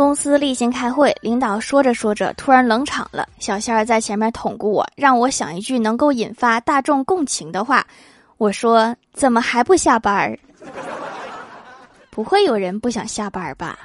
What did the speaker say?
公司例行开会，领导说着说着突然冷场了。小仙儿在前面捅咕我，让我想一句能够引发大众共情的话。我说：“怎么还不下班儿？不会有人不想下班吧？”